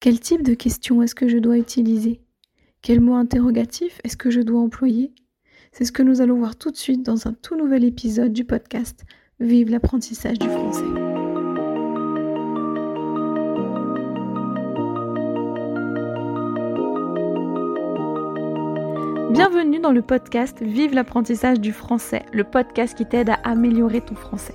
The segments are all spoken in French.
Quel type de question est-ce que je dois utiliser? Quel mot interrogatif est-ce que je dois employer? C'est ce que nous allons voir tout de suite dans un tout nouvel épisode du podcast Vive l'apprentissage du français. Bienvenue dans le podcast Vive l'apprentissage du français, le podcast qui t'aide à améliorer ton français.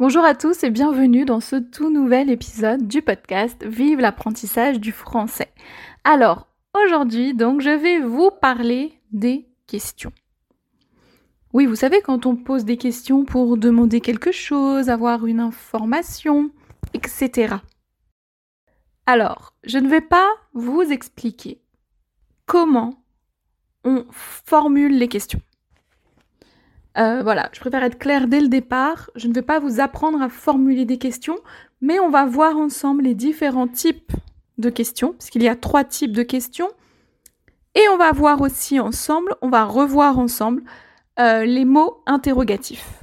Bonjour à tous et bienvenue dans ce tout nouvel épisode du podcast Vive l'apprentissage du français. Alors, aujourd'hui, donc, je vais vous parler des questions. Oui, vous savez, quand on pose des questions pour demander quelque chose, avoir une information, etc. Alors, je ne vais pas vous expliquer comment on formule les questions. Euh, voilà, je préfère être claire dès le départ. Je ne vais pas vous apprendre à formuler des questions, mais on va voir ensemble les différents types de questions, puisqu'il y a trois types de questions. Et on va voir aussi ensemble, on va revoir ensemble euh, les mots interrogatifs.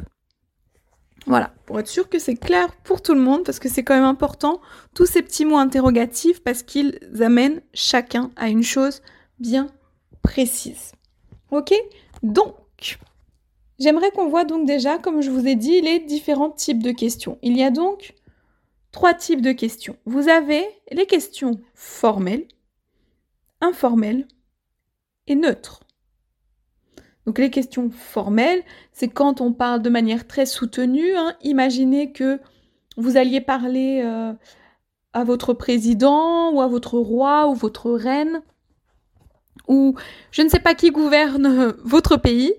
Voilà, pour être sûr que c'est clair pour tout le monde, parce que c'est quand même important, tous ces petits mots interrogatifs, parce qu'ils amènent chacun à une chose bien précise. Ok? Donc, J'aimerais qu'on voit donc déjà, comme je vous ai dit, les différents types de questions. Il y a donc trois types de questions. Vous avez les questions formelles, informelles et neutres. Donc les questions formelles, c'est quand on parle de manière très soutenue. Hein. Imaginez que vous alliez parler euh, à votre président ou à votre roi ou votre reine ou je ne sais pas qui gouverne votre pays.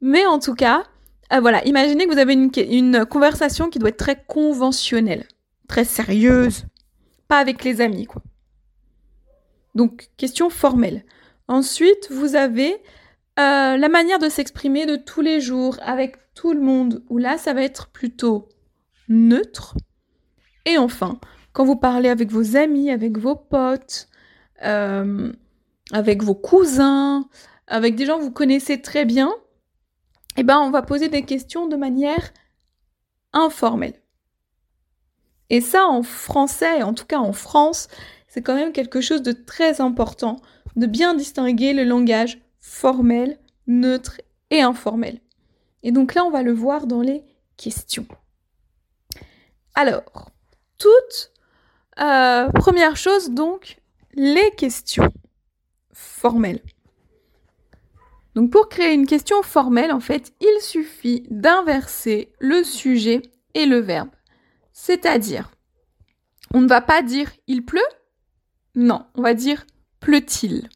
Mais en tout cas, euh, voilà, imaginez que vous avez une, conversation qui doit être très conventionnelle, très sérieuse, pas avec les amis, quoi. Donc, question formelle. Ensuite, vous avez euh, la manière de s'exprimer de tous les jours avec tout le monde, où là, ça va être plutôt neutre. Et enfin, quand vous parlez avec vos amis, avec vos potes, euh, avec vos cousins, avec des gens que vous connaissez très bien, eh ben, on va poser des questions de manière informelle. Et ça, en français, en tout cas en France, c'est quand même quelque chose de très important, de bien distinguer le langage formel, neutre et informel. Et donc là, on va le voir dans les questions. Alors, toute euh, première chose, donc, les questions formelles. Donc pour créer une question formelle, en fait, il suffit d'inverser le sujet et le verbe. C'est-à-dire, on ne va pas dire il pleut Non, on va dire pleut-il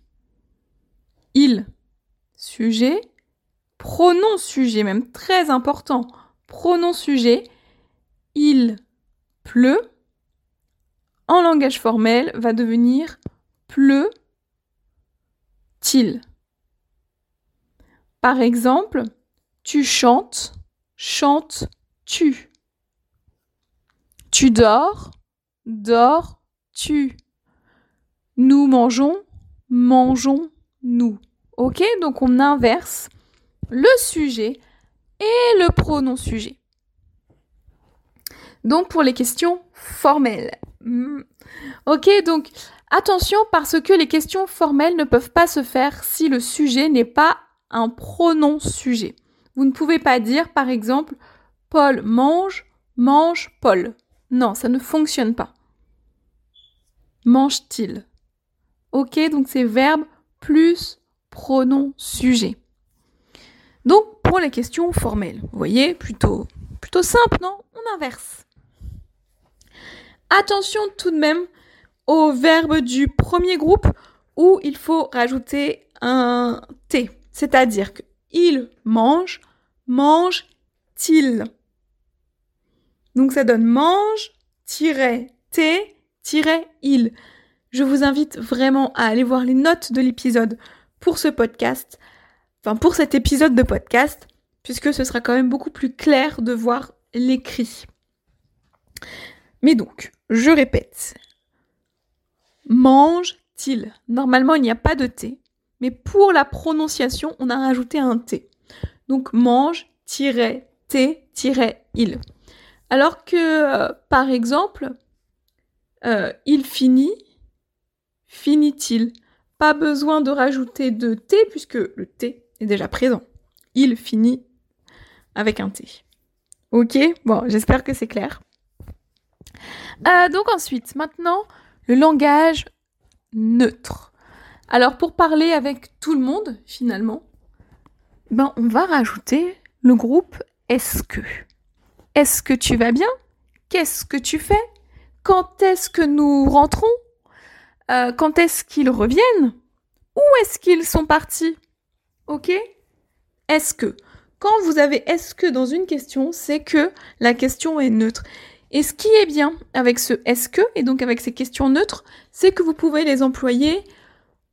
Il, sujet, pronom sujet, même très important, pronom sujet, il pleut, en langage formel, va devenir pleut-il. Par exemple, tu chantes, chantes-tu. Tu dors, dors-tu. Nous mangeons, mangeons-nous. Ok Donc on inverse le sujet et le pronom sujet. Donc pour les questions formelles. Hmm. Ok, donc attention parce que les questions formelles ne peuvent pas se faire si le sujet n'est pas un pronom sujet. Vous ne pouvez pas dire, par exemple, Paul mange, mange Paul. Non, ça ne fonctionne pas. Mange-t-il? Ok, donc c'est verbe plus pronom sujet. Donc, pour les questions formelles, vous voyez, plutôt, plutôt simple, non? On inverse. Attention tout de même au verbe du premier groupe où il faut rajouter un T. C'est-à-dire que il mange, mange-t-il? Donc ça donne mange, il. Je vous invite vraiment à aller voir les notes de l'épisode pour ce podcast, enfin pour cet épisode de podcast, puisque ce sera quand même beaucoup plus clair de voir l'écrit. Mais donc, je répète. Mange-t-il? Normalement, il n'y a pas de T, mais pour la prononciation, on a rajouté un T. Donc mange-t-il. Alors que, euh, par exemple, euh, il finit, finit-il? Pas besoin de rajouter de T puisque le T est déjà présent. Il finit avec un T. Ok? Bon, j'espère que c'est clair. Euh, donc ensuite, maintenant, le langage neutre. Alors pour parler avec tout le monde, finalement, ben, on va rajouter le groupe est-ce que? Est-ce que tu vas bien? Qu'est-ce que tu fais? Quand est-ce que nous rentrons? Euh, Quand est-ce qu'ils reviennent? Où est-ce qu'ils sont partis? Ok? Est-ce que? Quand vous avez est-ce que dans une question, c'est que la question est neutre. Et ce qui est bien avec ce est-ce que, et donc avec ces questions neutres, c'est que vous pouvez les employer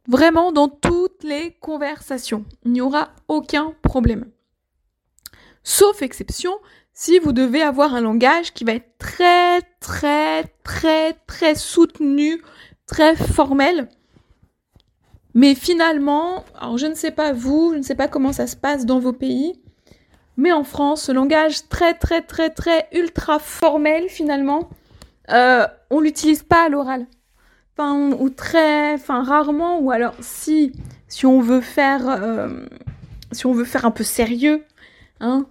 vraiment dans toutes les conversations. Il n'y aura aucun problème. Sauf exception, si vous devez avoir un langage qui va être très, très, très, très soutenu, très formel. Mais finalement, alors je ne sais pas vous, je ne sais pas comment ça se passe dans vos pays, mais en France, ce langage très très très très ultra formel finalement, euh, on l'utilise pas à l'oral. Enfin, ou très, enfin rarement, ou alors si, si on veut faire, euh, si on veut faire un peu sérieux, hein,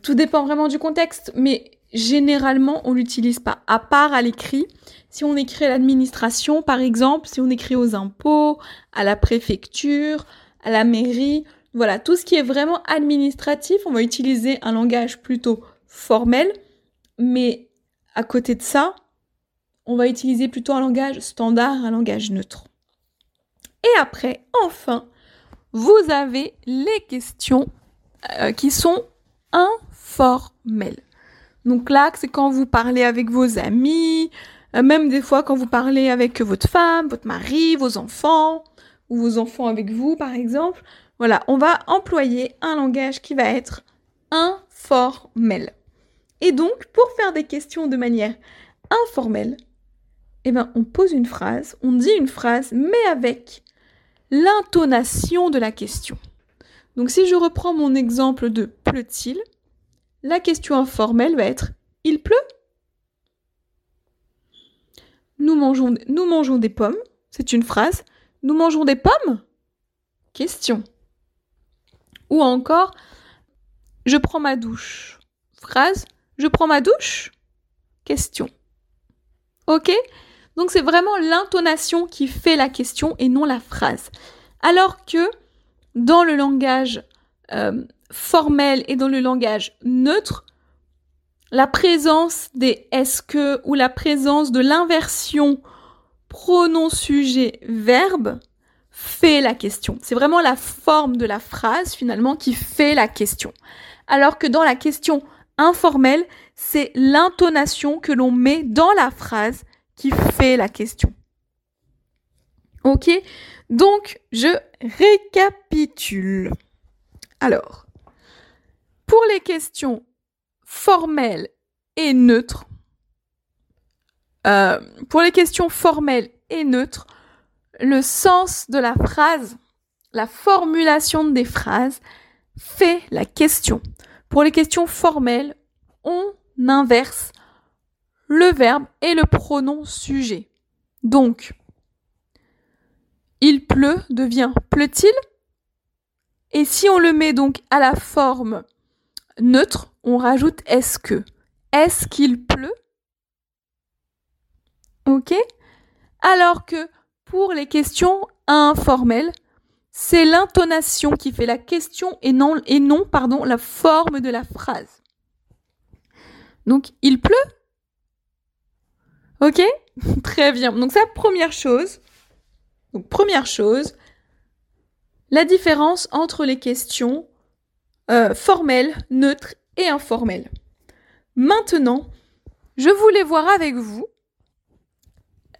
tout dépend vraiment du contexte, mais généralement on l'utilise pas, à part à l'écrit. Si on écrit à l'administration, par exemple, si on écrit aux impôts, à la préfecture, à la mairie, voilà, tout ce qui est vraiment administratif, on va utiliser un langage plutôt formel, mais à côté de ça, on va utiliser plutôt un langage standard, un langage neutre. Et après, enfin, vous avez les questions euh, qui sont informelles. Donc là, c'est quand vous parlez avec vos amis, euh, même des fois quand vous parlez avec votre femme, votre mari, vos enfants, ou vos enfants avec vous, par exemple. Voilà, on va employer un langage qui va être informel. Et donc, pour faire des questions de manière informelle, eh ben, on pose une phrase, on dit une phrase, mais avec l'intonation de la question. Donc, si je reprends mon exemple de pleut-il, la question informelle va être il pleut? Nous mangeons, nous mangeons des pommes, c'est une phrase. Nous mangeons des pommes? Question. Ou encore, je prends ma douche. Phrase, je prends ma douche? Question. Ok? Donc c'est vraiment l'intonation qui fait la question et non la phrase. Alors que dans le langage euh, formel et dans le langage neutre, la présence des est-ce que ou la présence de l'inversion pronom sujet verbe fait la question. C'est vraiment la forme de la phrase finalement qui fait la question. Alors que dans la question informelle, c'est l'intonation que l'on met dans la phrase qui fait la question. Ok Donc, je récapitule. Alors, pour les questions formelles et neutres, euh, pour les questions formelles et neutres, le sens de la phrase, la formulation des phrases fait la question. Pour les questions formelles, on inverse le verbe et le pronom sujet. Donc, il pleut devient pleut-il? Et si on le met donc à la forme neutre, on rajoute est-ce que. Est-ce qu'il pleut? Ok? Alors que pour les questions informelles, c'est l'intonation qui fait la question et non, et la forme de la phrase. Donc, il pleut? Ok Très bien. Donc, ça, première chose. Donc, première chose, la différence entre les questions euh, formelles, neutres et informelles. Maintenant, je voulais voir avec vous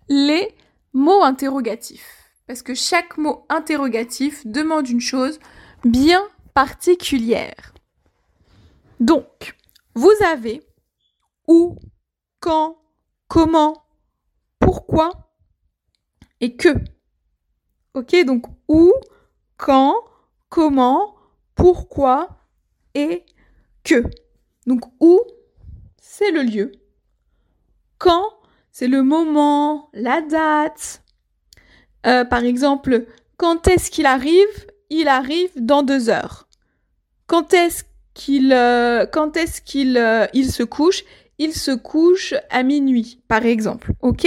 les mots interrogatifs. Parce que chaque mot interrogatif demande une chose bien particulière. Donc, vous avez où, quand, comment, pourquoi et que. Ok, donc où, quand, comment, pourquoi et que. Donc où, c'est le lieu. Quand, c'est le moment, la date. Euh, par exemple, quand est-ce qu'il arrive? Il arrive dans deux heures. Quand est-ce qu'il euh, euh, se couche? Il se couche à minuit, par exemple. Ok?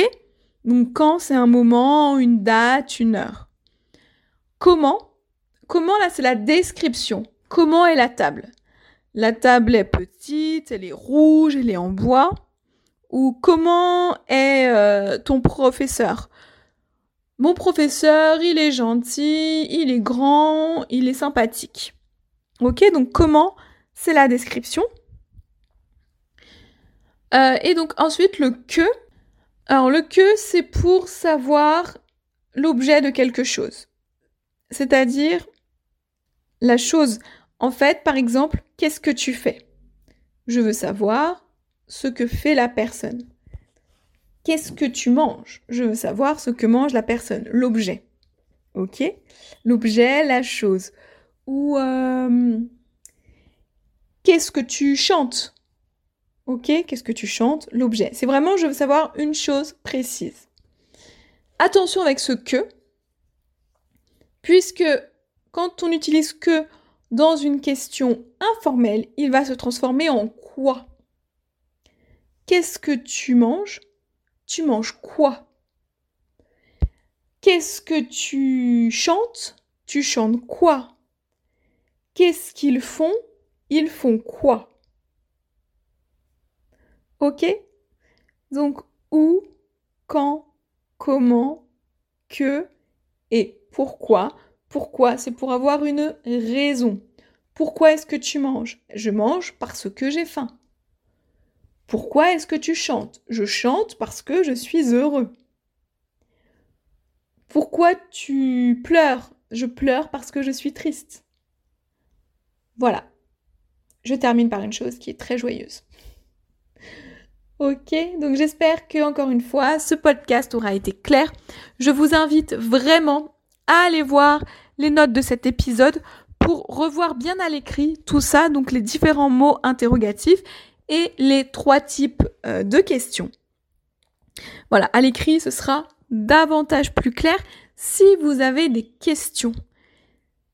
Donc quand c'est un moment, une date, une heure. Comment? Comment là c'est la description. Comment est la table? La table est petite, elle est rouge, elle est en bois. Ou comment est euh, ton professeur? Mon professeur, il est gentil, il est grand, il est sympathique. Ok, donc comment? C'est la description. Euh, et donc ensuite le que. Alors le que c'est pour savoir l'objet de quelque chose. C'est-à-dire la chose. En fait, par exemple, qu'est-ce que tu fais? Je veux savoir ce que fait la personne. Qu'est-ce que tu manges? Je veux savoir ce que mange la personne, l'objet. Ok? L'objet, la chose. Ou euh, qu'est-ce que tu chantes? Ok, qu'est-ce que tu chantes? L'objet. C'est vraiment, je veux savoir une chose précise. Attention avec ce que, puisque quand on utilise que dans une question informelle, il va se transformer en quoi? Qu'est-ce que tu manges? Tu manges quoi? Qu'est-ce que tu chantes? Tu chantes quoi? Qu'est-ce qu'ils font? Ils font quoi? Ok Donc où, quand, comment, que et pourquoi. Pourquoi C'est pour avoir une raison. Pourquoi est-ce que tu manges? Je mange parce que j'ai faim. Pourquoi est-ce que tu chantes? Je chante parce que je suis heureux. Pourquoi tu pleures? Je pleure parce que je suis triste. Voilà je termine par une chose qui est très joyeuse. Ok, donc j'espère que encore une fois, ce podcast aura été clair. Je vous invite vraiment à aller voir les notes de cet épisode pour revoir bien à l'écrit tout ça, donc les différents mots interrogatifs et les trois types euh, de questions. Voilà, à l'écrit, ce sera davantage plus clair. Si vous avez des questions,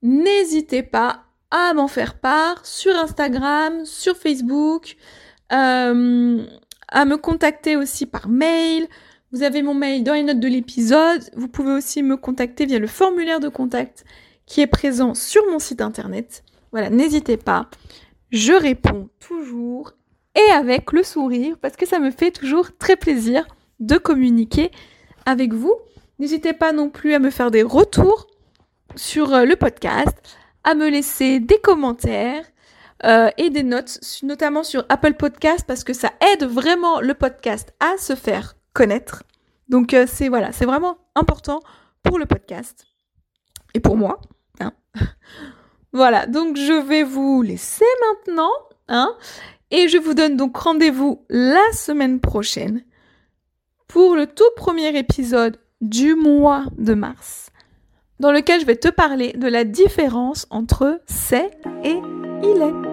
n'hésitez pas à m'en faire part sur Instagram, sur Facebook, euh, à me contacter aussi par mail. Vous avez mon mail dans les notes de l'épisode. Vous pouvez aussi me contacter via le formulaire de contact qui est présent sur mon site internet. Voilà, n'hésitez pas. Je réponds toujours et avec le sourire parce que ça me fait toujours très plaisir de communiquer avec vous. N'hésitez pas non plus à me faire des retours sur euh, le podcast, à me laisser des commentaires euh, et des notes, notamment sur Apple Podcast, parce que ça aide vraiment le podcast à se faire connaître. Donc euh, c'est vraiment important pour le podcast et pour moi. Hein. voilà, donc je vais vous laisser maintenant, hein, et je vous donne donc rendez-vous la semaine prochaine pour le tout premier épisode du mois de mars dans lequel je vais te parler de la différence entre c'est et il est.